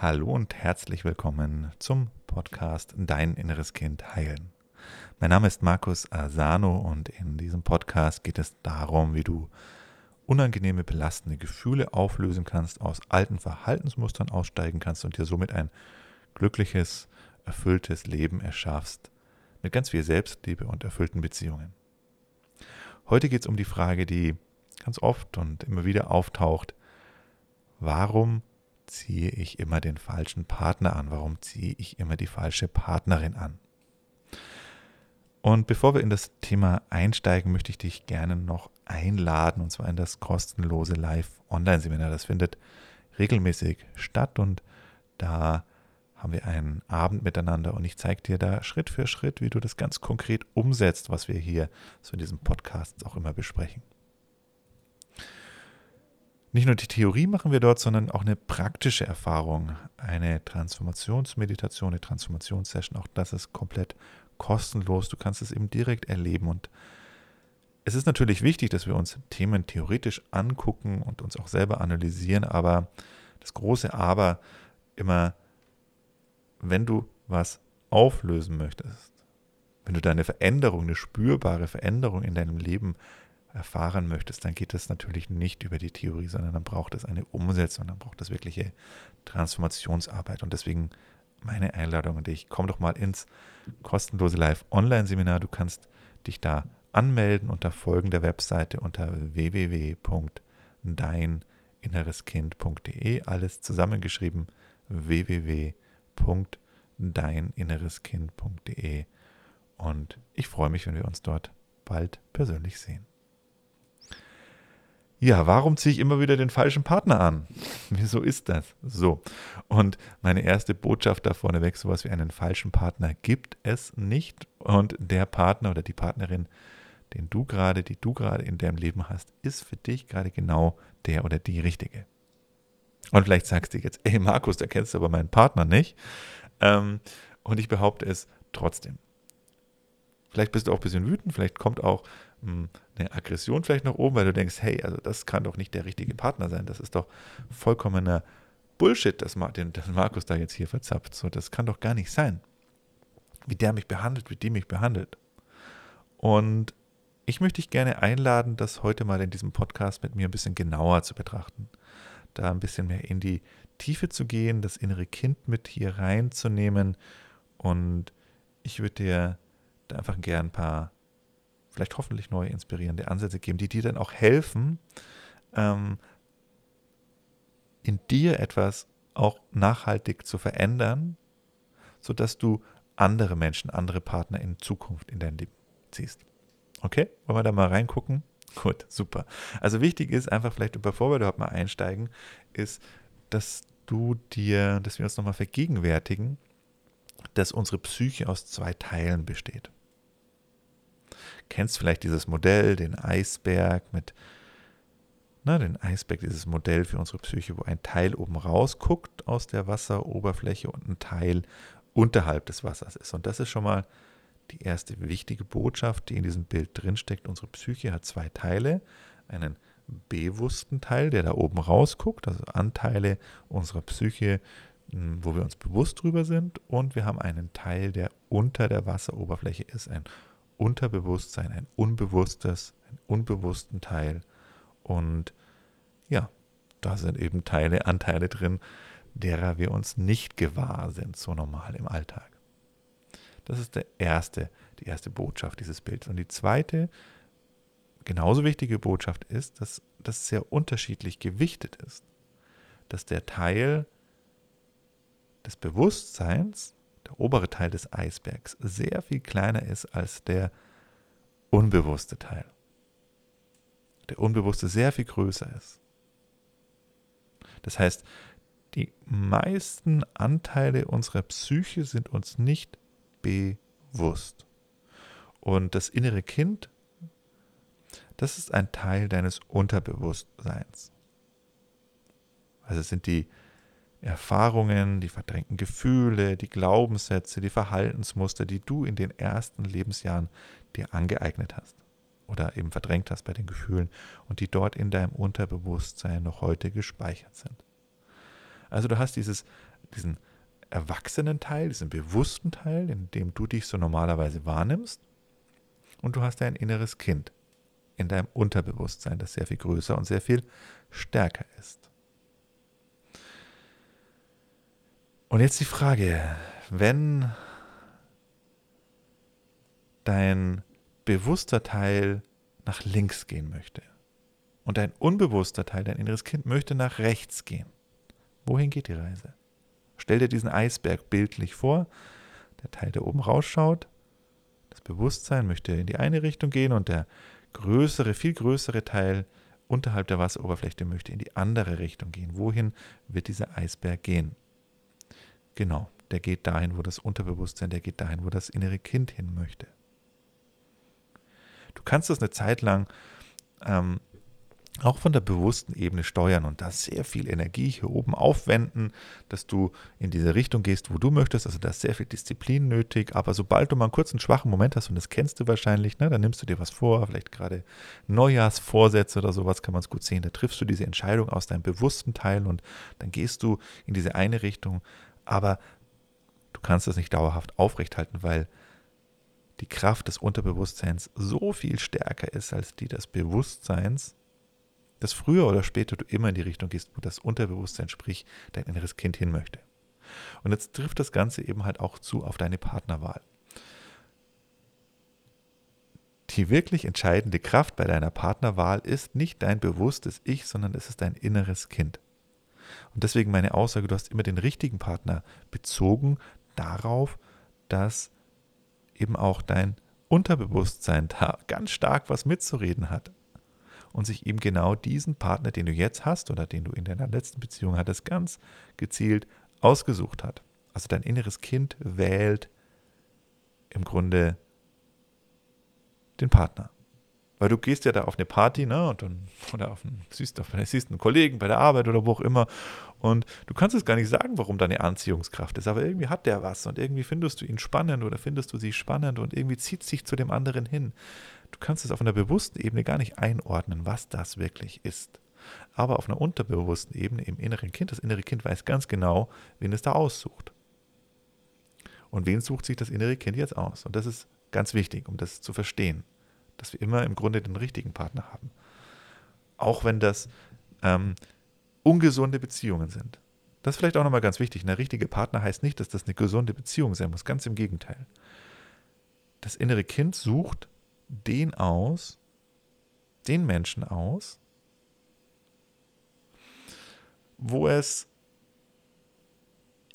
Hallo und herzlich willkommen zum Podcast Dein inneres Kind heilen. Mein Name ist Markus Asano und in diesem Podcast geht es darum, wie du unangenehme, belastende Gefühle auflösen kannst, aus alten Verhaltensmustern aussteigen kannst und dir somit ein glückliches, erfülltes Leben erschaffst, mit ganz viel Selbstliebe und erfüllten Beziehungen. Heute geht es um die Frage, die ganz oft und immer wieder auftaucht, warum ziehe ich immer den falschen Partner an? Warum ziehe ich immer die falsche Partnerin an? Und bevor wir in das Thema einsteigen, möchte ich dich gerne noch einladen, und zwar in das kostenlose Live-Online-Seminar. Das findet regelmäßig statt und da haben wir einen Abend miteinander und ich zeige dir da Schritt für Schritt, wie du das ganz konkret umsetzt, was wir hier so in diesem Podcast auch immer besprechen. Nicht nur die Theorie machen wir dort, sondern auch eine praktische Erfahrung, eine Transformationsmeditation, eine Transformationssession. Auch das ist komplett kostenlos. Du kannst es eben direkt erleben. Und es ist natürlich wichtig, dass wir uns Themen theoretisch angucken und uns auch selber analysieren. Aber das große Aber immer, wenn du was auflösen möchtest, wenn du deine Veränderung, eine spürbare Veränderung in deinem Leben erfahren möchtest, dann geht es natürlich nicht über die Theorie, sondern dann braucht es eine Umsetzung, dann braucht es wirkliche Transformationsarbeit. Und deswegen meine Einladung an dich, komm doch mal ins kostenlose Live-Online-Seminar. Du kannst dich da anmelden unter folgender Webseite unter www.deininnereskind.de. Alles zusammengeschrieben www.deininnereskind.de. Und ich freue mich, wenn wir uns dort bald persönlich sehen. Ja, warum ziehe ich immer wieder den falschen Partner an? Wieso ist das so? Und meine erste Botschaft da vorneweg, sowas wie einen falschen Partner gibt es nicht. Und der Partner oder die Partnerin, den du gerade, die du gerade in deinem Leben hast, ist für dich gerade genau der oder die richtige. Und vielleicht sagst du jetzt, ey Markus, da kennst du aber meinen Partner nicht. Ähm, und ich behaupte es trotzdem. Vielleicht bist du auch ein bisschen wütend, vielleicht kommt auch eine Aggression vielleicht nach oben, weil du denkst, hey, also das kann doch nicht der richtige Partner sein. Das ist doch vollkommener Bullshit, dass Markus da jetzt hier verzapft. So, das kann doch gar nicht sein. Wie der mich behandelt, wie die mich behandelt. Und ich möchte dich gerne einladen, das heute mal in diesem Podcast mit mir ein bisschen genauer zu betrachten. Da ein bisschen mehr in die Tiefe zu gehen, das innere Kind mit hier reinzunehmen. Und ich würde dir da einfach gern ein paar vielleicht hoffentlich neue, inspirierende Ansätze geben, die dir dann auch helfen, ähm, in dir etwas auch nachhaltig zu verändern, sodass du andere Menschen, andere Partner in Zukunft in dein Leben ziehst. Okay, wollen wir da mal reingucken? Gut, super. Also wichtig ist einfach vielleicht, bevor wir dort mal einsteigen, ist, dass du dir, dass wir uns nochmal vergegenwärtigen, dass unsere Psyche aus zwei Teilen besteht kennst vielleicht dieses Modell, den Eisberg mit, na, den Eisberg, dieses Modell für unsere Psyche, wo ein Teil oben rausguckt aus der Wasseroberfläche und ein Teil unterhalb des Wassers ist. Und das ist schon mal die erste wichtige Botschaft, die in diesem Bild drinsteckt. Unsere Psyche hat zwei Teile. Einen bewussten Teil, der da oben rausguckt, also Anteile unserer Psyche, hm, wo wir uns bewusst drüber sind. Und wir haben einen Teil, der unter der Wasseroberfläche ist, ein Unterbewusstsein, ein unbewusstes, einen unbewussten Teil. Und ja, da sind eben Teile, Anteile drin, derer wir uns nicht gewahr sind, so normal im Alltag. Das ist der erste, die erste Botschaft dieses Bildes. Und die zweite, genauso wichtige Botschaft ist, dass das sehr unterschiedlich gewichtet ist. Dass der Teil des Bewusstseins der obere Teil des Eisbergs sehr viel kleiner ist als der unbewusste Teil. Der unbewusste sehr viel größer ist. Das heißt, die meisten Anteile unserer Psyche sind uns nicht bewusst. Und das innere Kind, das ist ein Teil deines Unterbewusstseins. Also sind die Erfahrungen, die verdrängten Gefühle, die Glaubenssätze, die Verhaltensmuster, die du in den ersten Lebensjahren dir angeeignet hast oder eben verdrängt hast bei den Gefühlen und die dort in deinem Unterbewusstsein noch heute gespeichert sind. Also du hast dieses diesen erwachsenen Teil, diesen bewussten Teil, in dem du dich so normalerweise wahrnimmst. Und du hast ein inneres Kind in deinem Unterbewusstsein, das sehr viel größer und sehr viel stärker ist. Und jetzt die Frage, wenn dein bewusster Teil nach links gehen möchte und dein unbewusster Teil, dein inneres Kind, möchte nach rechts gehen, wohin geht die Reise? Stell dir diesen Eisberg bildlich vor, der Teil, der oben rausschaut. Das Bewusstsein möchte in die eine Richtung gehen und der größere, viel größere Teil unterhalb der Wasseroberfläche möchte in die andere Richtung gehen. Wohin wird dieser Eisberg gehen? Genau, der geht dahin, wo das Unterbewusstsein, der geht dahin, wo das innere Kind hin möchte. Du kannst das eine Zeit lang ähm, auch von der bewussten Ebene steuern und da sehr viel Energie hier oben aufwenden, dass du in diese Richtung gehst, wo du möchtest. Also da ist sehr viel Disziplin nötig. Aber sobald du mal einen kurzen schwachen Moment hast, und das kennst du wahrscheinlich, ne, dann nimmst du dir was vor, vielleicht gerade Neujahrsvorsätze oder sowas, kann man es gut sehen. Da triffst du diese Entscheidung aus deinem bewussten Teil und dann gehst du in diese eine Richtung. Aber du kannst das nicht dauerhaft aufrechthalten, weil die Kraft des Unterbewusstseins so viel stärker ist als die des Bewusstseins dass früher oder später du immer in die Richtung gehst, wo das Unterbewusstsein, sprich dein inneres Kind hin möchte. Und jetzt trifft das Ganze eben halt auch zu auf deine Partnerwahl. Die wirklich entscheidende Kraft bei deiner Partnerwahl ist nicht dein bewusstes Ich, sondern es ist dein inneres Kind. Und deswegen meine Aussage, du hast immer den richtigen Partner bezogen darauf, dass eben auch dein Unterbewusstsein da ganz stark was mitzureden hat und sich eben genau diesen Partner, den du jetzt hast oder den du in deiner letzten Beziehung hattest, ganz gezielt ausgesucht hat. Also dein inneres Kind wählt im Grunde den Partner. Weil du gehst ja da auf eine Party, ne, und dann, oder auf einen, siehst, auf, siehst einen Kollegen bei der Arbeit oder wo auch immer, und du kannst es gar nicht sagen, warum deine Anziehungskraft ist, aber irgendwie hat der was und irgendwie findest du ihn spannend oder findest du sie spannend und irgendwie zieht sich zu dem anderen hin. Du kannst es auf einer bewussten Ebene gar nicht einordnen, was das wirklich ist. Aber auf einer unterbewussten Ebene im inneren Kind, das innere Kind weiß ganz genau, wen es da aussucht. Und wen sucht sich das innere Kind jetzt aus? Und das ist ganz wichtig, um das zu verstehen dass wir immer im Grunde den richtigen Partner haben. Auch wenn das ähm, ungesunde Beziehungen sind. Das ist vielleicht auch nochmal ganz wichtig. Ein richtiger Partner heißt nicht, dass das eine gesunde Beziehung sein muss. Ganz im Gegenteil. Das innere Kind sucht den aus, den Menschen aus, wo es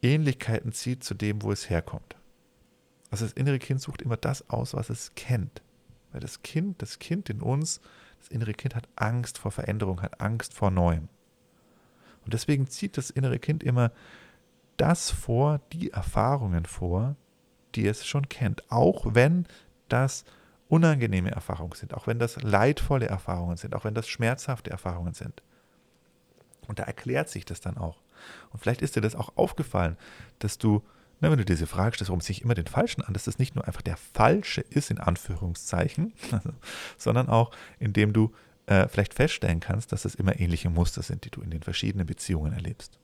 Ähnlichkeiten zieht zu dem, wo es herkommt. Also das innere Kind sucht immer das aus, was es kennt. Weil das Kind, das Kind in uns, das innere Kind hat Angst vor Veränderung, hat Angst vor Neuem. Und deswegen zieht das innere Kind immer das vor, die Erfahrungen vor, die es schon kennt. Auch wenn das unangenehme Erfahrungen sind, auch wenn das leidvolle Erfahrungen sind, auch wenn das schmerzhafte Erfahrungen sind. Und da erklärt sich das dann auch. Und vielleicht ist dir das auch aufgefallen, dass du na, wenn du diese Frage stellst, warum ziehe ich immer den Falschen an, dass das nicht nur einfach der Falsche ist, in Anführungszeichen, sondern auch, indem du äh, vielleicht feststellen kannst, dass das immer ähnliche Muster sind, die du in den verschiedenen Beziehungen erlebst.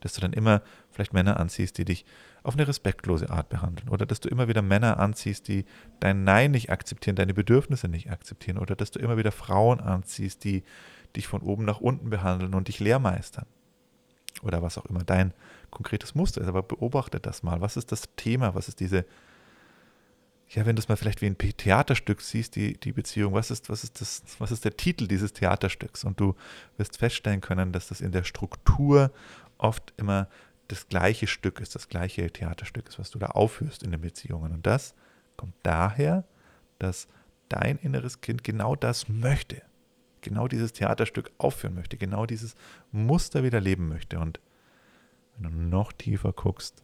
Dass du dann immer vielleicht Männer anziehst, die dich auf eine respektlose Art behandeln. Oder dass du immer wieder Männer anziehst, die dein Nein nicht akzeptieren, deine Bedürfnisse nicht akzeptieren. Oder dass du immer wieder Frauen anziehst, die dich von oben nach unten behandeln und dich lehrmeistern oder was auch immer dein konkretes Muster ist. Aber beobachte das mal. Was ist das Thema? Was ist diese, ja, wenn du es mal vielleicht wie ein Theaterstück siehst, die, die Beziehung, was ist, was, ist das, was ist der Titel dieses Theaterstücks? Und du wirst feststellen können, dass das in der Struktur oft immer das gleiche Stück ist, das gleiche Theaterstück ist, was du da aufführst in den Beziehungen. Und das kommt daher, dass dein inneres Kind genau das möchte genau dieses Theaterstück aufführen möchte, genau dieses Muster wieder leben möchte. Und wenn du noch tiefer guckst,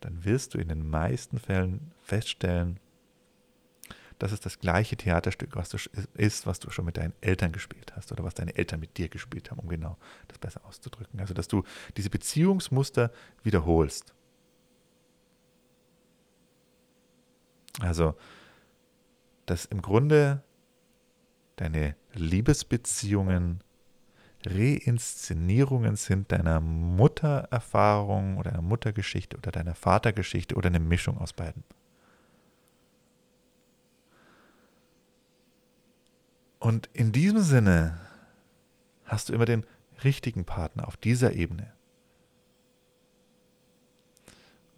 dann wirst du in den meisten Fällen feststellen, dass es das gleiche Theaterstück was du, ist, was du schon mit deinen Eltern gespielt hast oder was deine Eltern mit dir gespielt haben, um genau das besser auszudrücken. Also, dass du diese Beziehungsmuster wiederholst. Also, dass im Grunde deine Liebesbeziehungen Reinszenierungen sind deiner Muttererfahrung oder deiner Muttergeschichte oder deiner Vatergeschichte oder eine Mischung aus beiden. Und in diesem Sinne hast du immer den richtigen Partner auf dieser Ebene.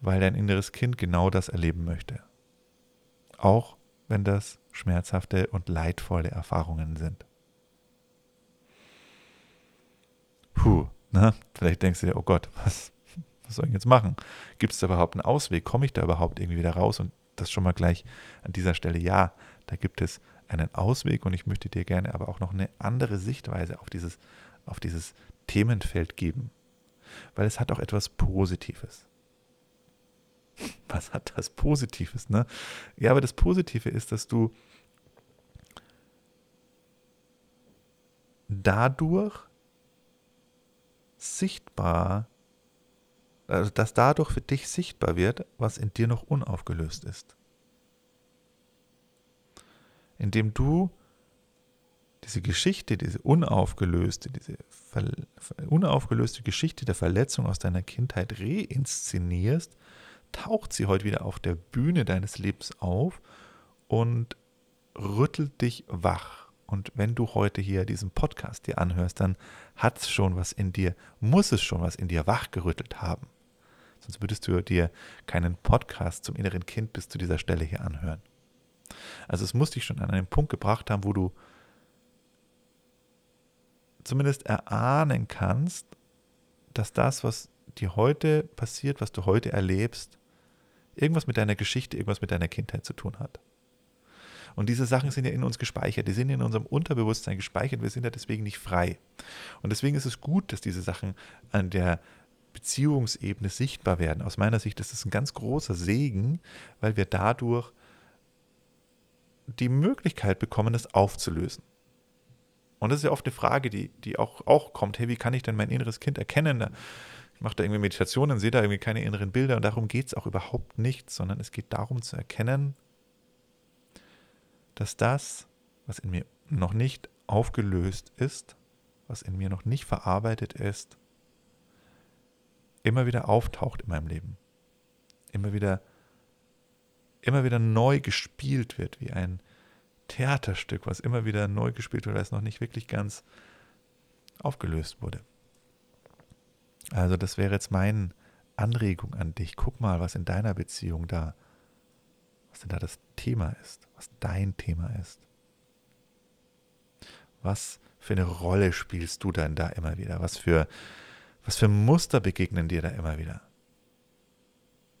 Weil dein inneres Kind genau das erleben möchte. Auch wenn das schmerzhafte und leidvolle Erfahrungen sind. Puh, ne? Vielleicht denkst du dir, oh Gott, was, was soll ich jetzt machen? Gibt es da überhaupt einen Ausweg? Komme ich da überhaupt irgendwie wieder raus? Und das schon mal gleich an dieser Stelle, ja, da gibt es einen Ausweg und ich möchte dir gerne aber auch noch eine andere Sichtweise auf dieses, auf dieses Themenfeld geben. Weil es hat auch etwas Positives. Was hat das Positives, ne? Ja, aber das Positive ist, dass du dadurch sichtbar, also dass dadurch für dich sichtbar wird, was in dir noch unaufgelöst ist. Indem du diese Geschichte, diese unaufgelöste, diese unaufgelöste Geschichte der Verletzung aus deiner Kindheit reinszenierst, taucht sie heute wieder auf der Bühne deines Lebens auf und rüttelt dich wach. Und wenn du heute hier diesen Podcast dir anhörst, dann hat es schon was in dir, muss es schon was in dir wachgerüttelt haben. Sonst würdest du dir keinen Podcast zum inneren Kind bis zu dieser Stelle hier anhören. Also es muss dich schon an einen Punkt gebracht haben, wo du zumindest erahnen kannst, dass das, was dir heute passiert, was du heute erlebst, irgendwas mit deiner Geschichte, irgendwas mit deiner Kindheit zu tun hat. Und diese Sachen sind ja in uns gespeichert, die sind in unserem Unterbewusstsein gespeichert, wir sind ja deswegen nicht frei. Und deswegen ist es gut, dass diese Sachen an der Beziehungsebene sichtbar werden. Aus meiner Sicht ist es ein ganz großer Segen, weil wir dadurch die Möglichkeit bekommen, das aufzulösen. Und das ist ja oft eine Frage, die, die auch, auch kommt, hey, wie kann ich denn mein inneres Kind erkennen? Ich mache da irgendwie Meditationen, sehe da irgendwie keine inneren Bilder und darum geht es auch überhaupt nicht, sondern es geht darum zu erkennen, dass das, was in mir noch nicht aufgelöst ist, was in mir noch nicht verarbeitet ist, immer wieder auftaucht in meinem Leben. Immer wieder, immer wieder neu gespielt wird, wie ein Theaterstück, was immer wieder neu gespielt wird, weil es noch nicht wirklich ganz aufgelöst wurde. Also das wäre jetzt meine Anregung an dich. Guck mal, was in deiner Beziehung da was denn da das Thema ist, was dein Thema ist. Was für eine Rolle spielst du denn da immer wieder? Was für, was für Muster begegnen dir da immer wieder?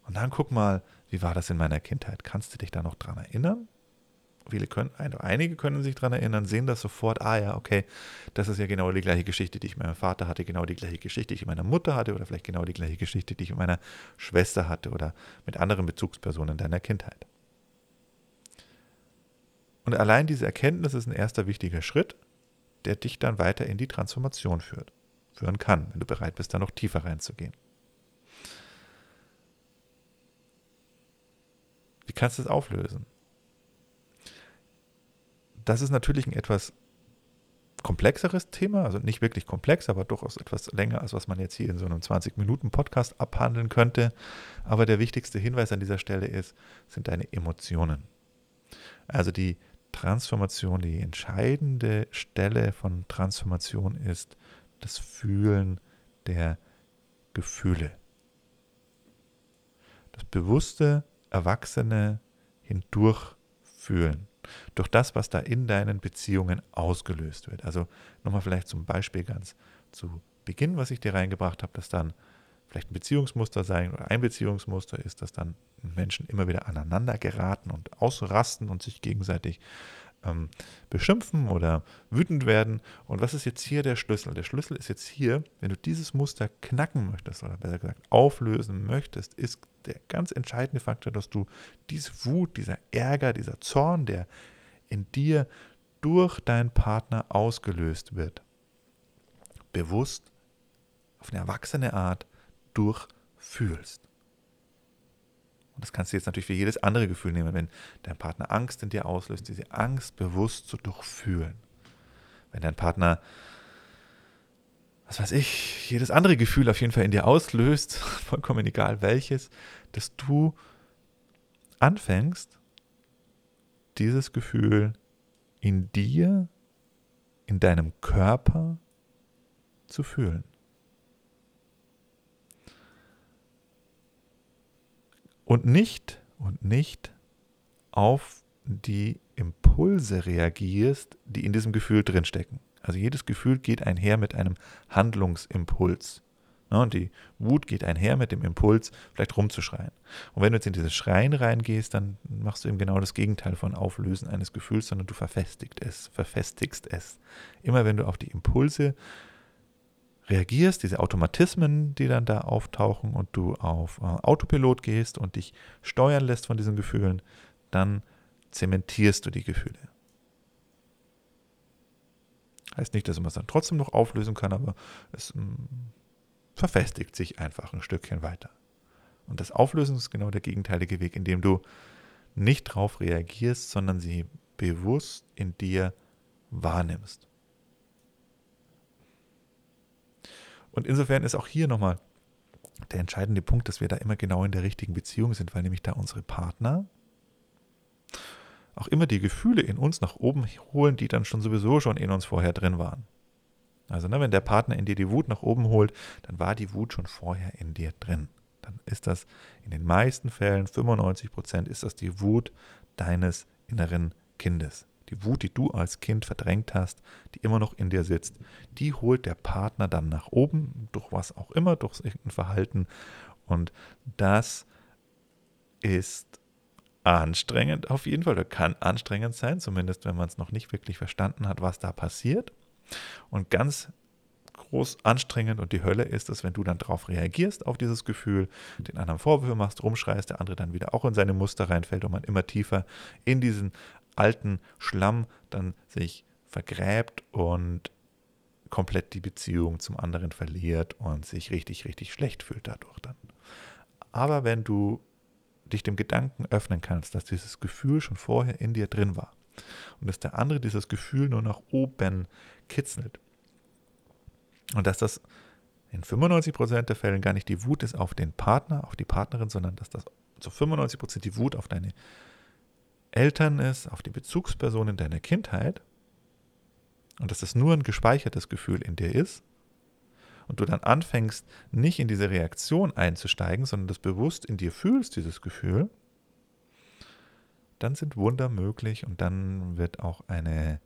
Und dann guck mal, wie war das in meiner Kindheit? Kannst du dich da noch dran erinnern? Viele können, einige können sich daran erinnern, sehen das sofort, ah ja, okay, das ist ja genau die gleiche Geschichte, die ich meinem Vater hatte, genau die gleiche Geschichte, die ich meiner Mutter hatte oder vielleicht genau die gleiche Geschichte, die ich mit meiner Schwester hatte oder mit anderen Bezugspersonen deiner Kindheit. Und allein diese Erkenntnis ist ein erster wichtiger Schritt, der dich dann weiter in die Transformation führt, führen kann, wenn du bereit bist, da noch tiefer reinzugehen. Wie kannst du es auflösen? Das ist natürlich ein etwas komplexeres Thema, also nicht wirklich komplex, aber durchaus etwas länger, als was man jetzt hier in so einem 20-Minuten-Podcast abhandeln könnte. Aber der wichtigste Hinweis an dieser Stelle ist, sind deine Emotionen. Also die Transformation, die entscheidende Stelle von Transformation ist das Fühlen der Gefühle. Das bewusste, erwachsene Hindurchfühlen. Durch das, was da in deinen Beziehungen ausgelöst wird. Also nochmal vielleicht zum Beispiel ganz zu Beginn, was ich dir reingebracht habe, dass dann vielleicht ein Beziehungsmuster sein oder ein Beziehungsmuster ist, dass dann Menschen immer wieder aneinander geraten und ausrasten und sich gegenseitig ähm, beschimpfen oder wütend werden. Und was ist jetzt hier der Schlüssel? Der Schlüssel ist jetzt hier, wenn du dieses Muster knacken möchtest oder besser gesagt auflösen möchtest, ist der ganz entscheidende Faktor, dass du diese Wut, dieser Ärger, dieser Zorn, der in dir durch deinen Partner ausgelöst wird, bewusst auf eine erwachsene Art durchfühlst. Und das kannst du jetzt natürlich für jedes andere Gefühl nehmen, wenn dein Partner Angst in dir auslöst, diese Angst bewusst zu durchfühlen. Wenn dein Partner was weiß ich, jedes andere Gefühl auf jeden Fall in dir auslöst, vollkommen egal welches, dass du anfängst, dieses Gefühl in dir, in deinem Körper zu fühlen. Und nicht, und nicht auf die Impulse reagierst, die in diesem Gefühl drinstecken. Also jedes Gefühl geht einher mit einem Handlungsimpuls. Ne, und die Wut geht einher mit dem Impuls, vielleicht rumzuschreien. Und wenn du jetzt in dieses Schreien reingehst, dann machst du eben genau das Gegenteil von Auflösen eines Gefühls, sondern du verfestigst es, verfestigst es. Immer wenn du auf die Impulse reagierst, diese Automatismen, die dann da auftauchen und du auf äh, Autopilot gehst und dich steuern lässt von diesen Gefühlen, dann zementierst du die Gefühle. Heißt nicht, dass man es dann trotzdem noch auflösen kann, aber es mm, verfestigt sich einfach ein Stückchen weiter. Und das Auflösen ist genau der gegenteilige Weg, indem du nicht darauf reagierst, sondern sie bewusst in dir wahrnimmst. Und insofern ist auch hier nochmal der entscheidende Punkt, dass wir da immer genau in der richtigen Beziehung sind, weil nämlich da unsere Partner auch immer die Gefühle in uns nach oben holen, die dann schon sowieso schon in uns vorher drin waren. Also ne, wenn der Partner in dir die Wut nach oben holt, dann war die Wut schon vorher in dir drin. Dann ist das in den meisten Fällen, 95 Prozent, ist das die Wut deines inneren Kindes. Die Wut, die du als Kind verdrängt hast, die immer noch in dir sitzt, die holt der Partner dann nach oben, durch was auch immer, durch irgendein Verhalten. Und das ist anstrengend auf jeden Fall, oder kann anstrengend sein, zumindest wenn man es noch nicht wirklich verstanden hat, was da passiert. Und ganz groß anstrengend und die Hölle ist es, wenn du dann darauf reagierst, auf dieses Gefühl, den anderen Vorwürfe machst, rumschreist, der andere dann wieder auch in seine Muster reinfällt und man immer tiefer in diesen alten Schlamm dann sich vergräbt und komplett die Beziehung zum anderen verliert und sich richtig, richtig schlecht fühlt dadurch dann. Aber wenn du dich dem Gedanken öffnen kannst, dass dieses Gefühl schon vorher in dir drin war und dass der andere dieses Gefühl nur nach oben kitzelt und dass das in 95% der Fällen gar nicht die Wut ist auf den Partner, auf die Partnerin, sondern dass das zu 95% die Wut auf deine Eltern ist, auf die Bezugspersonen deiner Kindheit und dass das nur ein gespeichertes Gefühl in dir ist und du dann anfängst, nicht in diese Reaktion einzusteigen, sondern das bewusst in dir fühlst, dieses Gefühl, dann sind Wunder möglich und dann wird auch eine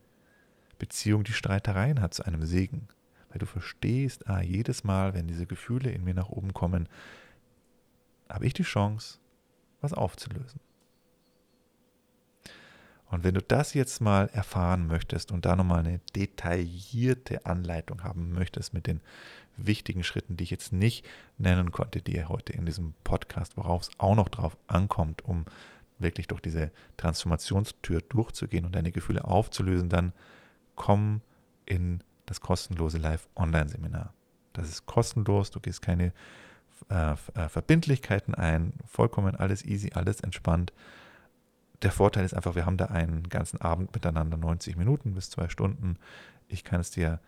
Beziehung, die Streitereien hat, zu einem Segen. Weil du verstehst, ah, jedes Mal, wenn diese Gefühle in mir nach oben kommen, habe ich die Chance, was aufzulösen. Und wenn du das jetzt mal erfahren möchtest und da nochmal eine detaillierte Anleitung haben möchtest mit den wichtigen Schritten, die ich jetzt nicht nennen konnte, dir heute in diesem Podcast, worauf es auch noch drauf ankommt, um wirklich durch diese Transformationstür durchzugehen und deine Gefühle aufzulösen, dann komm in das kostenlose Live-Online-Seminar. Das ist kostenlos, du gehst keine äh, äh Verbindlichkeiten ein, vollkommen alles easy, alles entspannt der Vorteil ist einfach, wir haben da einen ganzen Abend miteinander, 90 Minuten bis zwei Stunden. Ich kann es dir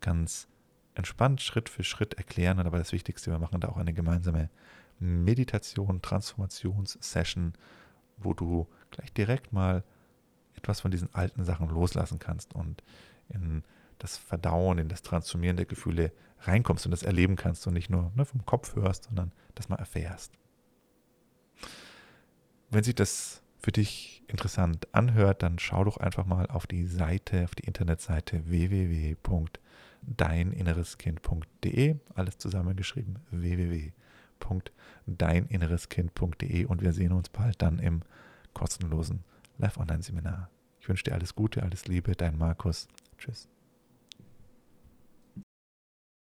ganz entspannt Schritt für Schritt erklären, aber das Wichtigste, wir machen da auch eine gemeinsame Meditation, Transformationssession, wo du gleich direkt mal etwas von diesen alten Sachen loslassen kannst und in das Verdauen, in das Transformieren der Gefühle reinkommst und das erleben kannst und nicht nur ne, vom Kopf hörst, sondern das mal erfährst. Wenn sich das für dich interessant anhört, dann schau doch einfach mal auf die Seite, auf die Internetseite www.deininnereskind.de, alles zusammengeschrieben, www.deininnereskind.de und wir sehen uns bald dann im kostenlosen Live-Online-Seminar. Ich wünsche dir alles Gute, alles Liebe, dein Markus. Tschüss.